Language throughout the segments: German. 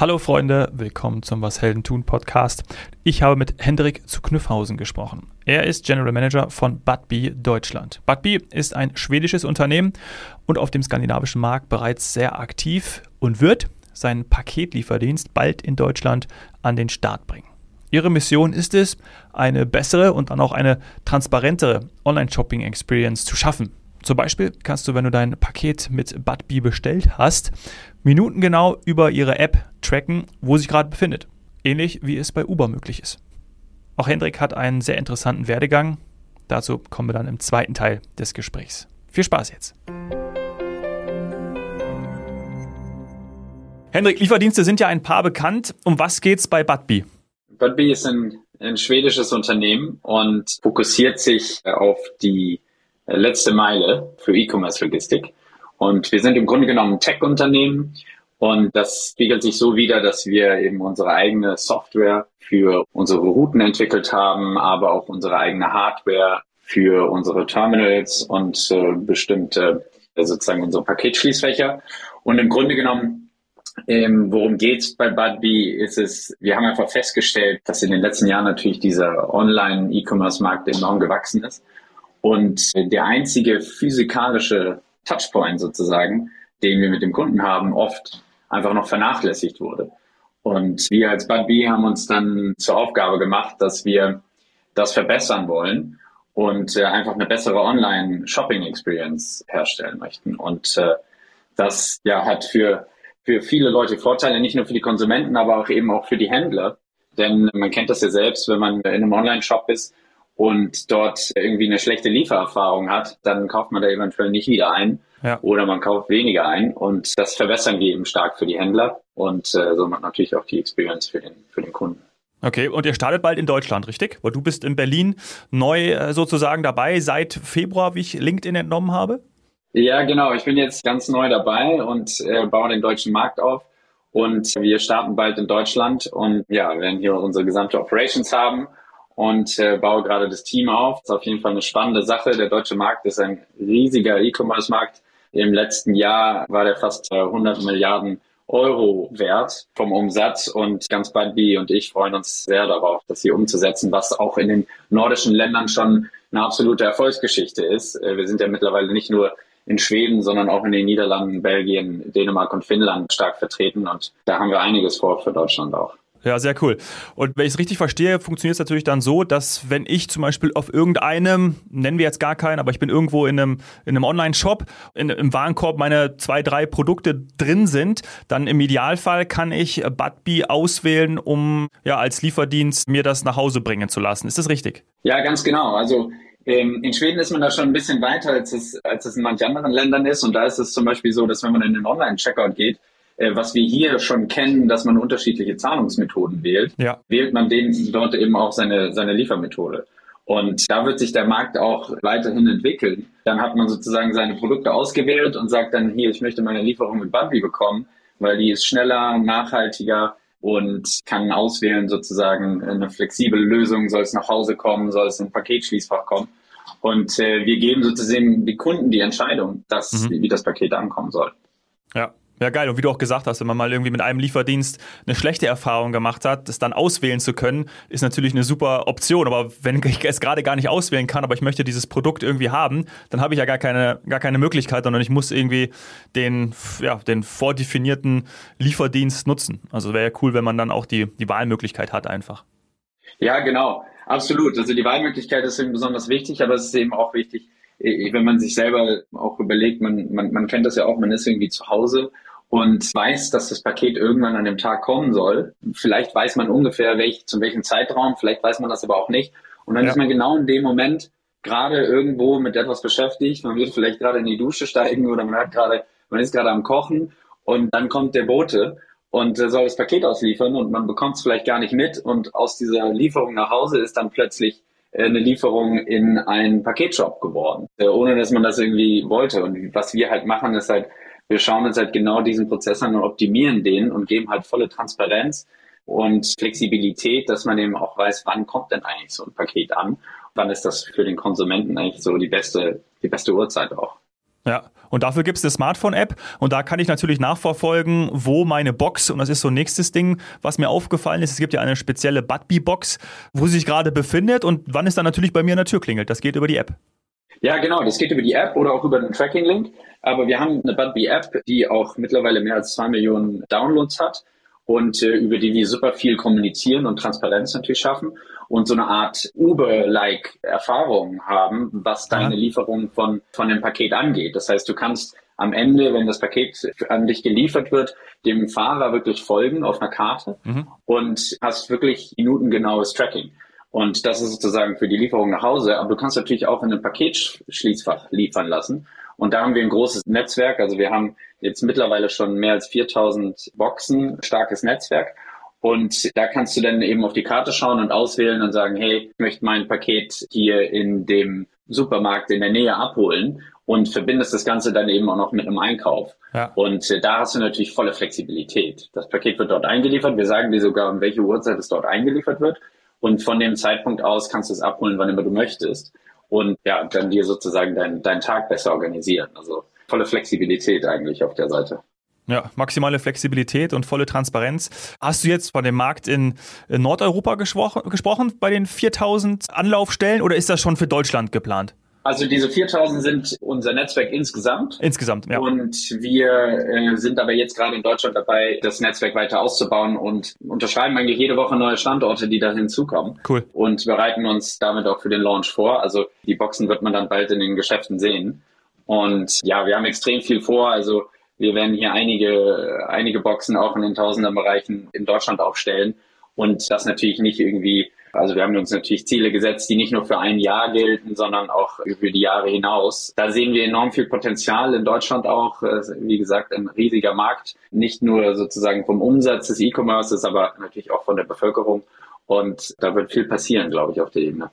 Hallo Freunde, willkommen zum Was Helden tun Podcast. Ich habe mit Hendrik zu Knüffhausen gesprochen. Er ist General Manager von Budbee Deutschland. Budbee ist ein schwedisches Unternehmen und auf dem skandinavischen Markt bereits sehr aktiv und wird seinen Paketlieferdienst bald in Deutschland an den Start bringen. Ihre Mission ist es, eine bessere und dann auch eine transparentere Online-Shopping-Experience zu schaffen. Zum Beispiel kannst du, wenn du dein Paket mit Budbee bestellt hast, minutengenau über ihre App tracken, wo sich gerade befindet. Ähnlich wie es bei Uber möglich ist. Auch Hendrik hat einen sehr interessanten Werdegang. Dazu kommen wir dann im zweiten Teil des Gesprächs. Viel Spaß jetzt. Hendrik, Lieferdienste sind ja ein paar bekannt. Um was geht's bei Budbee? Budbee ist ein, ein schwedisches Unternehmen und fokussiert sich auf die letzte Meile für E-Commerce-Logistik. Und wir sind im Grunde genommen ein Tech-Unternehmen und das spiegelt sich so wider, dass wir eben unsere eigene Software für unsere Routen entwickelt haben, aber auch unsere eigene Hardware für unsere Terminals und äh, bestimmte äh, sozusagen unsere Paketschließfächer. Und im Grunde genommen, ähm, worum geht's bei Budbee, ist es, wir haben einfach festgestellt, dass in den letzten Jahren natürlich dieser Online-E-Commerce-Markt enorm gewachsen ist. Und der einzige physikalische Touchpoint sozusagen, den wir mit dem Kunden haben, oft einfach noch vernachlässigt wurde. Und wir als Budbee haben uns dann zur Aufgabe gemacht, dass wir das verbessern wollen und äh, einfach eine bessere Online-Shopping-Experience herstellen möchten. Und äh, das ja, hat für, für viele Leute Vorteile, nicht nur für die Konsumenten, aber auch eben auch für die Händler. Denn man kennt das ja selbst, wenn man in einem Online-Shop ist und dort irgendwie eine schlechte Liefererfahrung hat, dann kauft man da eventuell nicht wieder ein ja. oder man kauft weniger ein und das verbessern wir eben stark für die Händler und äh, somit natürlich auch die Experience für den, für den Kunden. Okay, und ihr startet bald in Deutschland, richtig? Weil du bist in Berlin neu äh, sozusagen dabei seit Februar, wie ich LinkedIn entnommen habe? Ja, genau. Ich bin jetzt ganz neu dabei und äh, baue den deutschen Markt auf. Und wir starten bald in Deutschland und ja, werden hier unsere gesamte Operations haben und äh, baue gerade das Team auf. Das ist auf jeden Fall eine spannende Sache. Der deutsche Markt ist ein riesiger E-Commerce-Markt. Im letzten Jahr war der fast 100 äh, Milliarden Euro wert vom Umsatz und ganz bald Bi und ich freuen uns sehr darauf, das hier umzusetzen, was auch in den nordischen Ländern schon eine absolute Erfolgsgeschichte ist. Äh, wir sind ja mittlerweile nicht nur in Schweden, sondern auch in den Niederlanden, Belgien, Dänemark und Finnland stark vertreten und da haben wir einiges vor für Deutschland auch. Ja, sehr cool. Und wenn ich es richtig verstehe, funktioniert es natürlich dann so, dass wenn ich zum Beispiel auf irgendeinem, nennen wir jetzt gar keinen, aber ich bin irgendwo in einem, in einem Online-Shop, im Warenkorb meine zwei, drei Produkte drin sind, dann im Idealfall kann ich Budbee auswählen, um ja als Lieferdienst mir das nach Hause bringen zu lassen. Ist das richtig? Ja, ganz genau. Also ähm, in Schweden ist man da schon ein bisschen weiter, als es, als es in manchen anderen Ländern ist. Und da ist es zum Beispiel so, dass wenn man in den Online-Checkout geht, was wir hier schon kennen, dass man unterschiedliche Zahlungsmethoden wählt, ja. wählt man den dort eben auch seine, seine Liefermethode. Und da wird sich der Markt auch weiterhin entwickeln. Dann hat man sozusagen seine Produkte ausgewählt und sagt dann hier, ich möchte meine Lieferung mit Budbee bekommen, weil die ist schneller, nachhaltiger und kann auswählen sozusagen eine flexible Lösung, soll es nach Hause kommen, soll es in ein Paketschließfach kommen. Und äh, wir geben sozusagen die Kunden die Entscheidung, dass, mhm. wie das Paket ankommen soll. Ja, ja, geil. Und wie du auch gesagt hast, wenn man mal irgendwie mit einem Lieferdienst eine schlechte Erfahrung gemacht hat, das dann auswählen zu können, ist natürlich eine super Option. Aber wenn ich es gerade gar nicht auswählen kann, aber ich möchte dieses Produkt irgendwie haben, dann habe ich ja gar keine, gar keine Möglichkeit, sondern ich muss irgendwie den, ja, den vordefinierten Lieferdienst nutzen. Also wäre ja cool, wenn man dann auch die, die Wahlmöglichkeit hat einfach. Ja, genau. Absolut. Also die Wahlmöglichkeit ist eben besonders wichtig, aber es ist eben auch wichtig, wenn man sich selber auch überlegt, man, man, man kennt das ja auch, man ist irgendwie zu Hause und weiß, dass das Paket irgendwann an dem Tag kommen soll. Vielleicht weiß man ungefähr, welch, zu welchem Zeitraum, vielleicht weiß man das aber auch nicht. Und dann ja. ist man genau in dem Moment gerade irgendwo mit etwas beschäftigt. Man wird vielleicht gerade in die Dusche steigen oder man hat gerade, man ist gerade am Kochen und dann kommt der Bote und soll das Paket ausliefern und man bekommt es vielleicht gar nicht mit und aus dieser Lieferung nach Hause ist dann plötzlich äh, eine Lieferung in einen Paketshop geworden, äh, ohne dass man das irgendwie wollte. Und was wir halt machen, ist halt, wir schauen uns halt genau diesen Prozess an und optimieren den und geben halt volle Transparenz und Flexibilität, dass man eben auch weiß, wann kommt denn eigentlich so ein Paket an? Wann ist das für den Konsumenten eigentlich so die beste, die beste Uhrzeit auch? Ja, und dafür gibt es eine Smartphone-App und da kann ich natürlich nachverfolgen, wo meine Box, und das ist so nächstes Ding, was mir aufgefallen ist, es gibt ja eine spezielle Budbee-Box, wo sie sich gerade befindet und wann es dann natürlich bei mir an der Tür klingelt. Das geht über die App. Ja, genau, das geht über die App oder auch über den Tracking-Link. Aber wir haben eine Budbee-App, die auch mittlerweile mehr als zwei Millionen Downloads hat und äh, über die wir super viel kommunizieren und Transparenz natürlich schaffen und so eine Art Uber-like Erfahrung haben, was deine Lieferung von, von dem Paket angeht. Das heißt, du kannst am Ende, wenn das Paket an dich geliefert wird, dem Fahrer wirklich folgen auf einer Karte mhm. und hast wirklich minutengenaues Tracking. Und das ist sozusagen für die Lieferung nach Hause. Aber du kannst natürlich auch in einem Paketschließfach liefern lassen. Und da haben wir ein großes Netzwerk. Also wir haben jetzt mittlerweile schon mehr als 4000 Boxen, starkes Netzwerk. Und da kannst du dann eben auf die Karte schauen und auswählen und sagen, hey, ich möchte mein Paket hier in dem Supermarkt in der Nähe abholen und verbindest das Ganze dann eben auch noch mit einem Einkauf. Ja. Und äh, da hast du natürlich volle Flexibilität. Das Paket wird dort eingeliefert. Wir sagen dir sogar, um welche Uhrzeit es dort eingeliefert wird. Und von dem Zeitpunkt aus kannst du es abholen, wann immer du möchtest. Und ja, dann dir sozusagen deinen dein Tag besser organisieren. Also volle Flexibilität eigentlich auf der Seite. Ja, maximale Flexibilität und volle Transparenz. Hast du jetzt von dem Markt in Nordeuropa gesprochen, gesprochen bei den 4000 Anlaufstellen oder ist das schon für Deutschland geplant? Also diese 4000 sind unser Netzwerk insgesamt. Insgesamt, ja. Und wir äh, sind aber jetzt gerade in Deutschland dabei, das Netzwerk weiter auszubauen und unterschreiben eigentlich jede Woche neue Standorte, die da hinzukommen. Cool. Und bereiten uns damit auch für den Launch vor. Also die Boxen wird man dann bald in den Geschäften sehen. Und ja, wir haben extrem viel vor. Also wir werden hier einige, einige Boxen auch in den Tausenderbereichen in Deutschland aufstellen. Und das natürlich nicht irgendwie also wir haben uns natürlich Ziele gesetzt, die nicht nur für ein Jahr gelten, sondern auch über die Jahre hinaus. Da sehen wir enorm viel Potenzial in Deutschland auch. Wie gesagt, ein riesiger Markt, nicht nur sozusagen vom Umsatz des E-Commerces, aber natürlich auch von der Bevölkerung. Und da wird viel passieren, glaube ich, auf der Ebene.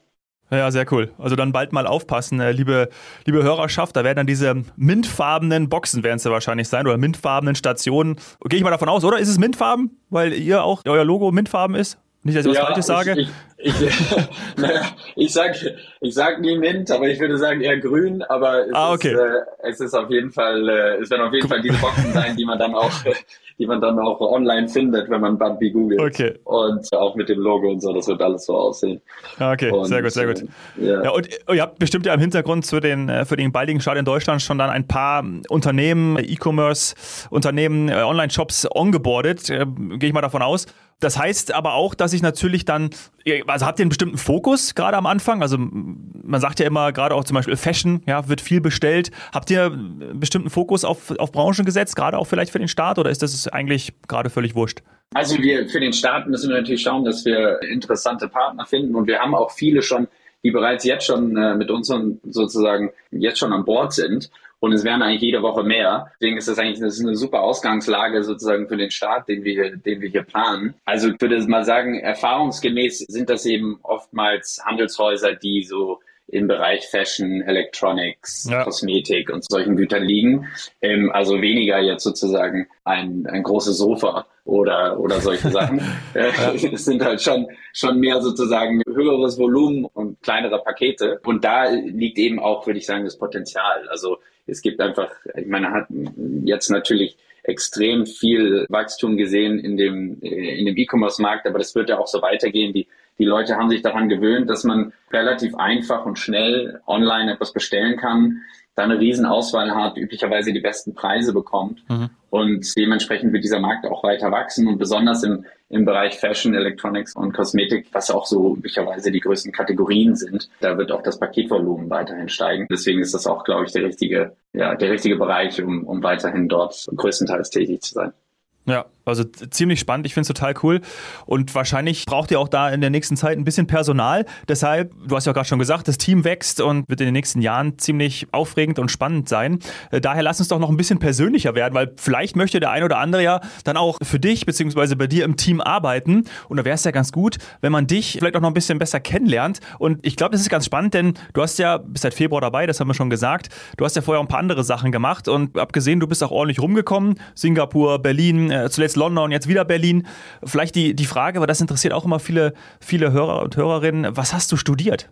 Ja, sehr cool. Also dann bald mal aufpassen, äh, liebe, liebe Hörerschaft. Da werden dann diese mintfarbenen Boxen werden es ja wahrscheinlich sein oder mintfarbenen Stationen. Gehe ich mal davon aus, oder? Ist es mintfarben? Weil ihr auch, euer Logo mintfarben ist? Nicht, dass ich ja, was Falsches sage. Ich, ich, ich, naja, ich sag, ich sag nie Mint, aber ich würde sagen eher grün, aber es, ah, okay. ist, äh, es ist auf jeden Fall, äh, es werden auf jeden Fall diese Boxen sein, die man dann auch, die man dann auch online findet, wenn man Bumpy googelt. Okay. Und auch mit dem Logo und so, das wird alles so aussehen. Ah, okay, und, sehr gut, sehr gut. Äh, ja. ja. und ihr habt bestimmt ja im Hintergrund zu den, äh, für den baldigen Start in Deutschland schon dann ein paar Unternehmen, E-Commerce-Unternehmen, äh, Online-Shops ongeboardet, gehe ich mal davon aus. Das heißt aber auch, dass ich natürlich dann, also habt ihr einen bestimmten Fokus gerade am Anfang? Also man sagt ja immer, gerade auch zum Beispiel Fashion, ja, wird viel bestellt. Habt ihr einen bestimmten Fokus auf, auf Branchen gesetzt, gerade auch vielleicht für den Start oder ist das eigentlich gerade völlig wurscht? Also wir für den Start müssen wir natürlich schauen, dass wir interessante Partner finden und wir haben auch viele schon, die bereits jetzt schon äh, mit uns sozusagen jetzt schon an Bord sind. Und es werden eigentlich jede Woche mehr. Deswegen ist das eigentlich das ist eine super Ausgangslage sozusagen für den Start, den wir, hier, den wir hier planen. Also ich würde mal sagen, erfahrungsgemäß sind das eben oftmals Handelshäuser, die so im Bereich Fashion, Electronics, ja. Kosmetik und solchen Gütern liegen. Ähm, also weniger jetzt sozusagen ein, ein großes Sofa oder, oder solche Sachen. äh, es sind halt schon, schon mehr sozusagen höheres Volumen und kleinere Pakete. Und da liegt eben auch, würde ich sagen, das Potenzial. Also es gibt einfach, ich meine, hat jetzt natürlich extrem viel Wachstum gesehen in dem, äh, in dem E-Commerce-Markt, aber das wird ja auch so weitergehen. Die, die Leute haben sich daran gewöhnt, dass man relativ einfach und schnell online etwas bestellen kann da eine Riesenauswahl hat, üblicherweise die besten Preise bekommt. Mhm. Und dementsprechend wird dieser Markt auch weiter wachsen und besonders im, im Bereich Fashion, Electronics und Kosmetik, was auch so üblicherweise die größten Kategorien sind, da wird auch das Paketvolumen weiterhin steigen. Deswegen ist das auch, glaube ich, der richtige, ja, der richtige Bereich, um, um weiterhin dort größtenteils tätig zu sein. Ja, also ziemlich spannend. Ich finde es total cool. Und wahrscheinlich braucht ihr auch da in der nächsten Zeit ein bisschen Personal. Deshalb, du hast ja gerade schon gesagt, das Team wächst und wird in den nächsten Jahren ziemlich aufregend und spannend sein. Äh, daher lass uns doch noch ein bisschen persönlicher werden, weil vielleicht möchte der ein oder andere ja dann auch für dich beziehungsweise bei dir im Team arbeiten. Und da wäre es ja ganz gut, wenn man dich vielleicht auch noch ein bisschen besser kennenlernt. Und ich glaube, das ist ganz spannend, denn du hast ja, bist seit Februar dabei, das haben wir schon gesagt. Du hast ja vorher auch ein paar andere Sachen gemacht und abgesehen, du bist auch ordentlich rumgekommen. Singapur, Berlin, äh, zuletzt London, jetzt wieder Berlin. Vielleicht die, die Frage, aber das interessiert auch immer viele, viele Hörer und Hörerinnen, was hast du studiert?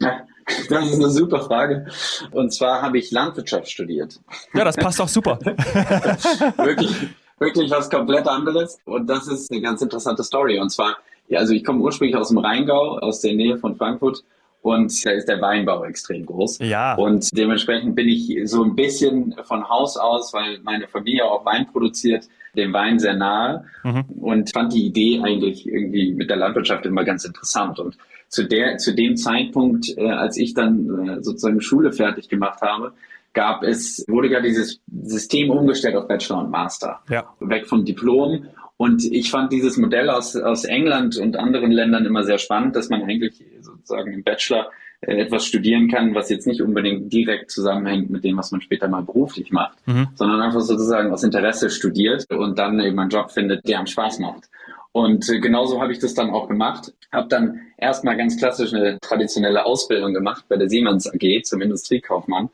Ja, Das ist eine super Frage. Und zwar habe ich Landwirtschaft studiert. Ja, das passt auch super. wirklich, wirklich was komplett anderes. Und das ist eine ganz interessante Story. Und zwar, ja, also ich komme ursprünglich aus dem Rheingau, aus der Nähe von Frankfurt. Und da ist der Weinbau extrem groß. Ja. Und dementsprechend bin ich so ein bisschen von Haus aus, weil meine Familie auch Wein produziert, dem Wein sehr nahe mhm. und fand die Idee eigentlich irgendwie mit der Landwirtschaft immer ganz interessant. Und zu der, zu dem Zeitpunkt, äh, als ich dann äh, sozusagen Schule fertig gemacht habe, gab es, wurde ja dieses System umgestellt auf Bachelor und Master. Ja. Weg vom Diplom. Und ich fand dieses Modell aus, aus England und anderen Ländern immer sehr spannend, dass man eigentlich sozusagen im Bachelor etwas studieren kann, was jetzt nicht unbedingt direkt zusammenhängt mit dem, was man später mal beruflich macht, mhm. sondern einfach sozusagen aus Interesse studiert und dann eben einen Job findet, der einem Spaß macht. Und äh, genauso habe ich das dann auch gemacht. Habe dann erstmal ganz klassisch eine traditionelle Ausbildung gemacht bei der Siemens AG zum Industriekaufmann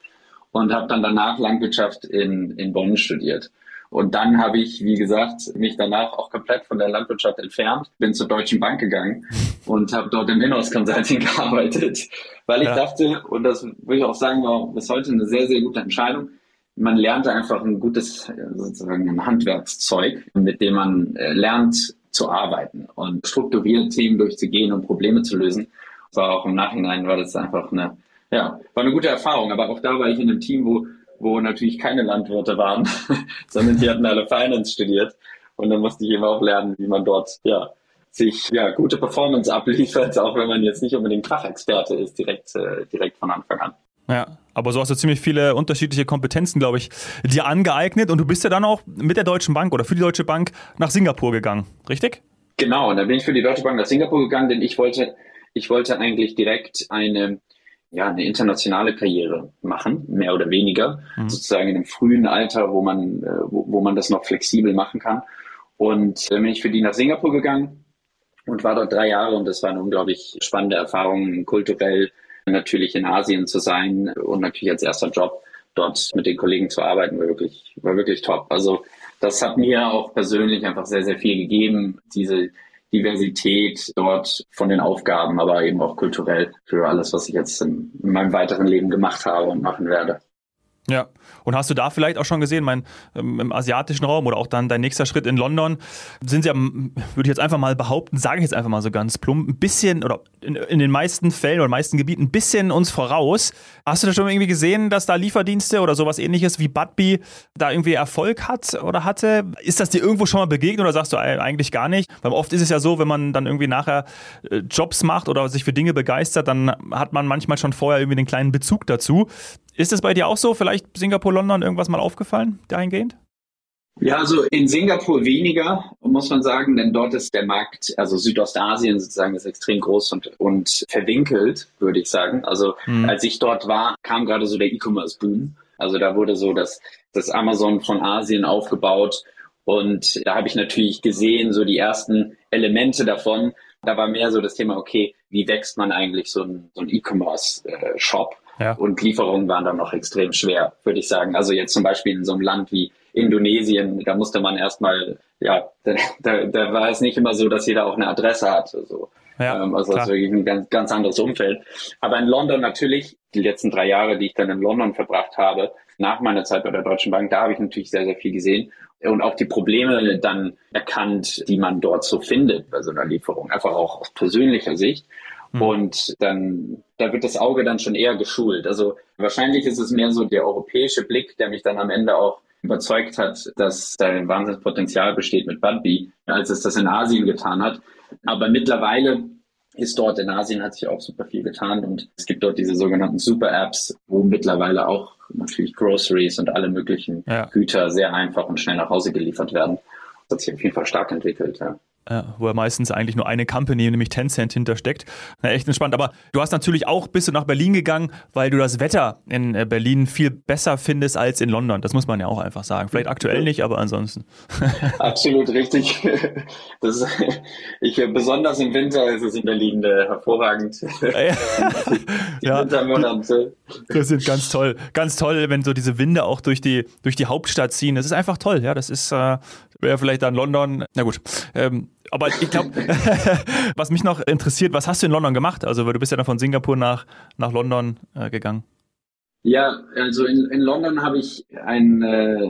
und habe dann danach Landwirtschaft in, in Bonn studiert. Und dann habe ich, wie gesagt, mich danach auch komplett von der Landwirtschaft entfernt, bin zur Deutschen Bank gegangen und habe dort im Inhouse Consulting gearbeitet, weil ich ja. dachte, und das würde ich auch sagen, war bis heute eine sehr, sehr gute Entscheidung. Man lernte einfach ein gutes, sozusagen ein Handwerkszeug, mit dem man äh, lernt zu arbeiten und strukturiert Themen durchzugehen und Probleme zu lösen. war auch im Nachhinein war das einfach eine, ja, war eine gute Erfahrung. Aber auch da war ich in einem Team, wo wo natürlich keine Landwirte waren, sondern die hatten alle Finance studiert. Und dann musste ich eben auch lernen, wie man dort, ja, sich ja gute Performance abliefert, auch wenn man jetzt nicht unbedingt Fachexperte ist, direkt, äh, direkt von Anfang an. Ja, aber so hast du ziemlich viele unterschiedliche Kompetenzen, glaube ich, dir angeeignet und du bist ja dann auch mit der Deutschen Bank oder für die Deutsche Bank nach Singapur gegangen, richtig? Genau, und dann bin ich für die Deutsche Bank nach Singapur gegangen, denn ich wollte, ich wollte eigentlich direkt eine ja, eine internationale Karriere machen, mehr oder weniger, mhm. sozusagen in einem frühen Alter, wo man, äh, wo, wo man das noch flexibel machen kann. Und dann bin ich für die nach Singapur gegangen und war dort drei Jahre und das war eine unglaublich spannende Erfahrung, kulturell natürlich in Asien zu sein und natürlich als erster Job dort mit den Kollegen zu arbeiten, war wirklich, war wirklich top. Also das hat mir auch persönlich einfach sehr, sehr viel gegeben, diese Diversität dort von den Aufgaben, aber eben auch kulturell für alles, was ich jetzt in, meinem weiteren Leben gemacht habe und machen werde. Ja, und hast du da vielleicht auch schon gesehen, mein, ähm, im asiatischen Raum oder auch dann dein nächster Schritt in London, sind sie, ja, würde ich jetzt einfach mal behaupten, sage ich jetzt einfach mal so ganz plump, ein bisschen oder in, in, den meisten Fällen oder meisten Gebieten ein bisschen uns voraus. Hast du da schon irgendwie gesehen, dass da Lieferdienste oder sowas ähnliches wie Budbee da irgendwie Erfolg hat oder hatte? Ist das dir irgendwo schon mal begegnet oder sagst du eigentlich gar nicht? Weil oft ist es ja so, wenn man dann irgendwie nachher äh, Jobs macht oder sich für Dinge begeistert, dann hat man manchmal schon vorher irgendwie den kleinen Bezug dazu. Ist es bei dir auch so? Vielleicht Singapur, London irgendwas mal aufgefallen dahingehend? Ja, also in Singapur weniger, muss man sagen, denn dort ist der Markt, also Südostasien sozusagen, ist extrem groß und, und verwinkelt, würde ich sagen. Also hm. als ich dort war, kam gerade so der E-Commerce-Boom. Also da wurde so das, das Amazon von Asien aufgebaut und da habe ich natürlich gesehen, so die ersten Elemente davon. Da war mehr so das Thema, okay, wie wächst man eigentlich so ein, so ein E-Commerce-Shop? Ja. Und Lieferungen waren dann noch extrem schwer, würde ich sagen. Also jetzt zum Beispiel in so einem Land wie Indonesien, da musste man erstmal, ja, da, da, da war es nicht immer so, dass jeder auch eine Adresse hat. Also, ja, ähm, also das ist wirklich ein ganz, ganz anderes Umfeld. Aber in London natürlich, die letzten drei Jahre, die ich dann in London verbracht habe, nach meiner Zeit bei der Deutschen Bank, da habe ich natürlich sehr, sehr viel gesehen und auch die Probleme dann erkannt, die man dort so findet bei so einer Lieferung, einfach auch aus persönlicher Sicht. Mhm. Und dann, da wird das Auge dann schon eher geschult. Also wahrscheinlich ist es mehr so der europäische Blick, der mich dann am Ende auch überzeugt hat, dass da ein Wahnsinnspotenzial besteht mit Budbee, als es das in Asien getan hat. Aber mittlerweile ist dort in Asien hat sich auch super viel getan und es gibt dort diese sogenannten Super-Apps, wo mittlerweile auch natürlich Groceries und alle möglichen ja. Güter sehr einfach und schnell nach Hause geliefert werden. Das hat sich auf jeden Fall stark entwickelt, ja. Ja, wo ja meistens eigentlich nur eine Company, nämlich Tencent, hintersteckt. Na, echt entspannt. Aber du hast natürlich auch, bist du nach Berlin gegangen, weil du das Wetter in äh, Berlin viel besser findest als in London. Das muss man ja auch einfach sagen. Vielleicht aktuell nicht, aber ansonsten. Absolut richtig. Das, ich, besonders im Winter ist es in Berlin äh, hervorragend. Ja. die ja. Wintermonate. Das sind ganz toll. Ganz toll, wenn so diese Winde auch durch die, durch die Hauptstadt ziehen. Das ist einfach toll. Ja, das ist, äh, wäre vielleicht dann London. Na gut. Ähm, aber ich glaube, was mich noch interessiert, was hast du in London gemacht? Also du bist ja dann von Singapur nach, nach London äh, gegangen. Ja, also in, in London habe ich ein, äh,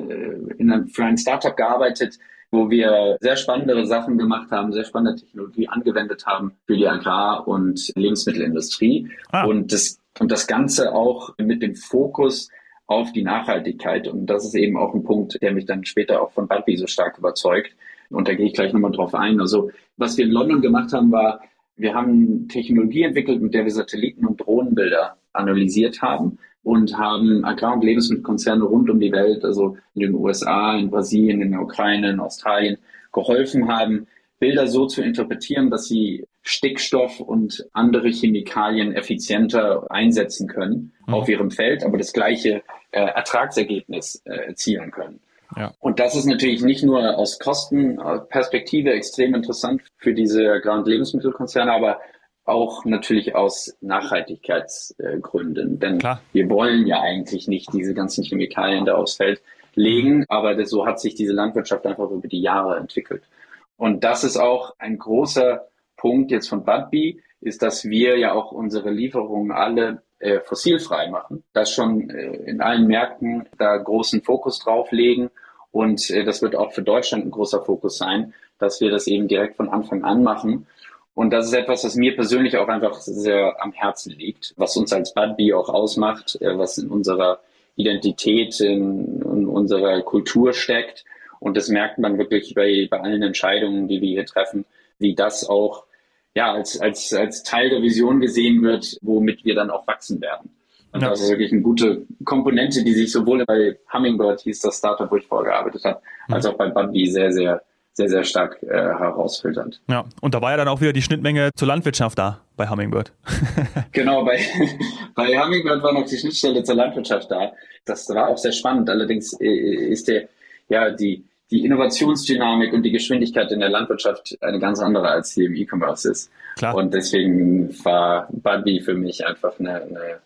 in einem, für ein Startup gearbeitet, wo wir sehr spannende Sachen gemacht haben, sehr spannende Technologie angewendet haben für die Agrar- und Lebensmittelindustrie. Ah. Und, das, und das Ganze auch mit dem Fokus auf die Nachhaltigkeit. Und das ist eben auch ein Punkt, der mich dann später auch von Budbee so stark überzeugt. Und da gehe ich gleich nochmal drauf ein. Also was wir in London gemacht haben, war, wir haben Technologie entwickelt, mit der wir Satelliten- und Drohnenbilder analysiert haben und haben Agrar- und Lebensmittelkonzerne rund um die Welt, also in den USA, in Brasilien, in der Ukraine, in Australien, geholfen haben, Bilder so zu interpretieren, dass sie Stickstoff und andere Chemikalien effizienter einsetzen können mhm. auf ihrem Feld, aber das gleiche äh, Ertragsergebnis äh, erzielen können. Ja. Und das ist natürlich nicht nur aus Kostenperspektive extrem interessant für diese und Lebensmittelkonzerne, aber auch natürlich aus Nachhaltigkeitsgründen. Denn Klar. wir wollen ja eigentlich nicht diese ganzen Chemikalien da aufs Feld legen, aber das, so hat sich diese Landwirtschaft einfach über die Jahre entwickelt. Und das ist auch ein großer Punkt jetzt von Budbee, ist, dass wir ja auch unsere Lieferungen alle äh, fossilfrei machen, das schon äh, in allen Märkten da großen Fokus drauf legen. Und äh, das wird auch für Deutschland ein großer Fokus sein, dass wir das eben direkt von Anfang an machen und das ist etwas, was mir persönlich auch einfach sehr am Herzen liegt, was uns als Budbee auch ausmacht, äh, was in unserer Identität, in, in unserer Kultur steckt. Und das merkt man wirklich bei, bei allen Entscheidungen, die wir hier treffen, wie das auch ja, als, als, als Teil der Vision gesehen wird, womit wir dann auch wachsen werden. Und ja. das ist wirklich eine gute Komponente, die sich sowohl bei Hummingbird hieß das Startup, wo ich vorgearbeitet habe, mhm. als auch bei Budbee sehr, sehr sehr, sehr stark äh, herausfilternd. Ja, und da war ja dann auch wieder die Schnittmenge zur Landwirtschaft da bei Hummingbird. genau, bei, bei Hummingbird war noch die Schnittstelle zur Landwirtschaft da. Das war auch sehr spannend. Allerdings äh, ist der, ja, die, die Innovationsdynamik und die Geschwindigkeit in der Landwirtschaft eine ganz andere als hier im E-Commerce ist. Klar. Und deswegen war Buddy für mich einfach eine, eine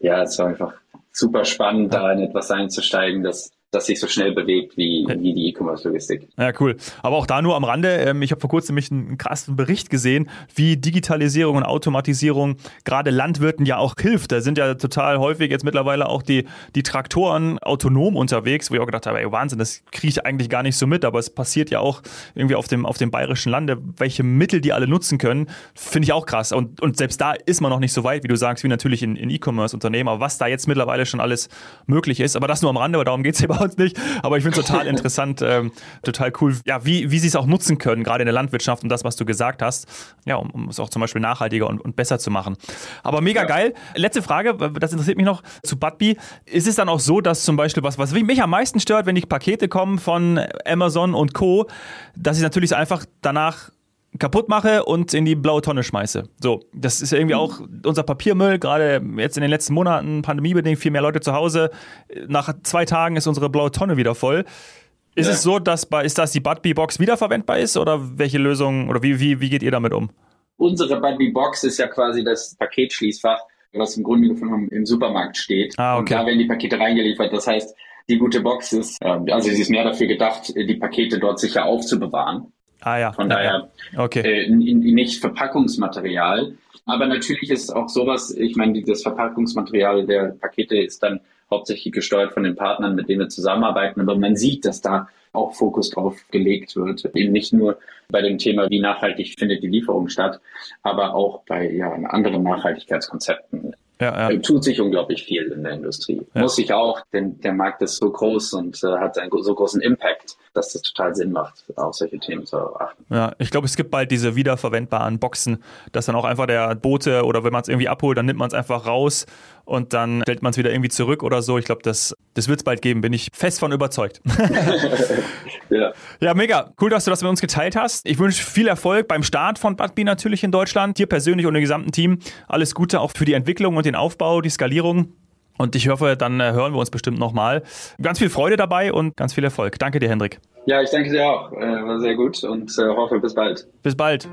ja, es war einfach super spannend, ja. da in etwas einzusteigen, das das sich so schnell bewegt wie, wie die E-Commerce-Logistik. Ja, cool. Aber auch da nur am Rande. Ähm, ich habe vor kurzem nämlich einen krassen Bericht gesehen, wie Digitalisierung und Automatisierung gerade Landwirten ja auch hilft. Da sind ja total häufig jetzt mittlerweile auch die, die Traktoren autonom unterwegs, wo ich auch gedacht habe, ey, Wahnsinn, das kriege ich eigentlich gar nicht so mit, aber es passiert ja auch irgendwie auf dem, auf dem bayerischen Lande, welche Mittel die alle nutzen können, finde ich auch krass. Und, und selbst da ist man noch nicht so weit, wie du sagst, wie natürlich in, in E-Commerce-Unternehmen, aber was da jetzt mittlerweile schon alles möglich ist. Aber das nur am Rande, aber darum geht es hier bei uns nicht. Aber ich finde es total interessant, ähm, total cool, ja, wie, wie sie es auch nutzen können, gerade in der Landwirtschaft und das, was du gesagt hast, ja, um, um es auch zum Beispiel nachhaltiger und, und besser zu machen. Aber mega ja. geil. Letzte Frage, das interessiert mich noch zu Budbee. Ist es dann auch so, dass zum Beispiel was, was mich am meisten stört, wenn die Pakete kommen von Amazon und Co., dass ich natürlich einfach danach kaputt mache und in die blaue Tonne schmeiße. So, das ist ja irgendwie auch unser Papiermüll, gerade jetzt in den letzten Monaten, pandemiebedingt, viel mehr Leute zu Hause. Nach zwei Tagen ist unsere blaue Tonne wieder voll. Ist ja. es so, dass bei, ist das die Budbee-Box wiederverwendbar ist oder welche Lösung oder wie, wie, wie geht ihr damit um? Unsere Budbee-Box ist ja quasi das Paketschließfach, was im Grunde genommen im Supermarkt steht. Ah, okay. Und da werden die Pakete reingeliefert. Das heißt, die gute Box ist, also sie ist mehr dafür gedacht, die Pakete dort sicher aufzubewahren. Ah ja. Von daher okay. äh, nicht Verpackungsmaterial. Aber natürlich ist auch sowas, ich meine, das Verpackungsmaterial der Pakete ist dann hauptsächlich gesteuert von den Partnern, mit denen wir zusammenarbeiten. Aber man sieht, dass da auch Fokus drauf gelegt wird. Eben nicht nur bei dem Thema, wie nachhaltig findet die Lieferung statt, aber auch bei ja, anderen Nachhaltigkeitskonzepten. Ja, ja. Tut sich unglaublich viel in der Industrie. Ja. Muss sich auch, denn der Markt ist so groß und äh, hat einen so großen Impact, dass das total Sinn macht, auf solche Themen zu achten. Ja, ich glaube, es gibt bald diese wiederverwendbaren Boxen, dass dann auch einfach der Bote oder wenn man es irgendwie abholt, dann nimmt man es einfach raus und dann stellt man es wieder irgendwie zurück oder so. Ich glaube, das, das wird es bald geben, bin ich fest von überzeugt. ja. ja, mega. Cool, dass du das mit uns geteilt hast. Ich wünsche viel Erfolg beim Start von Budbee natürlich in Deutschland. Dir persönlich und dem gesamten Team alles Gute auch für die Entwicklung und den Aufbau, die Skalierung. Und ich hoffe, dann äh, hören wir uns bestimmt nochmal. Ganz viel Freude dabei und ganz viel Erfolg. Danke dir, Hendrik. Ja, ich danke dir auch. Äh, war sehr gut und äh, hoffe bis bald. Bis bald.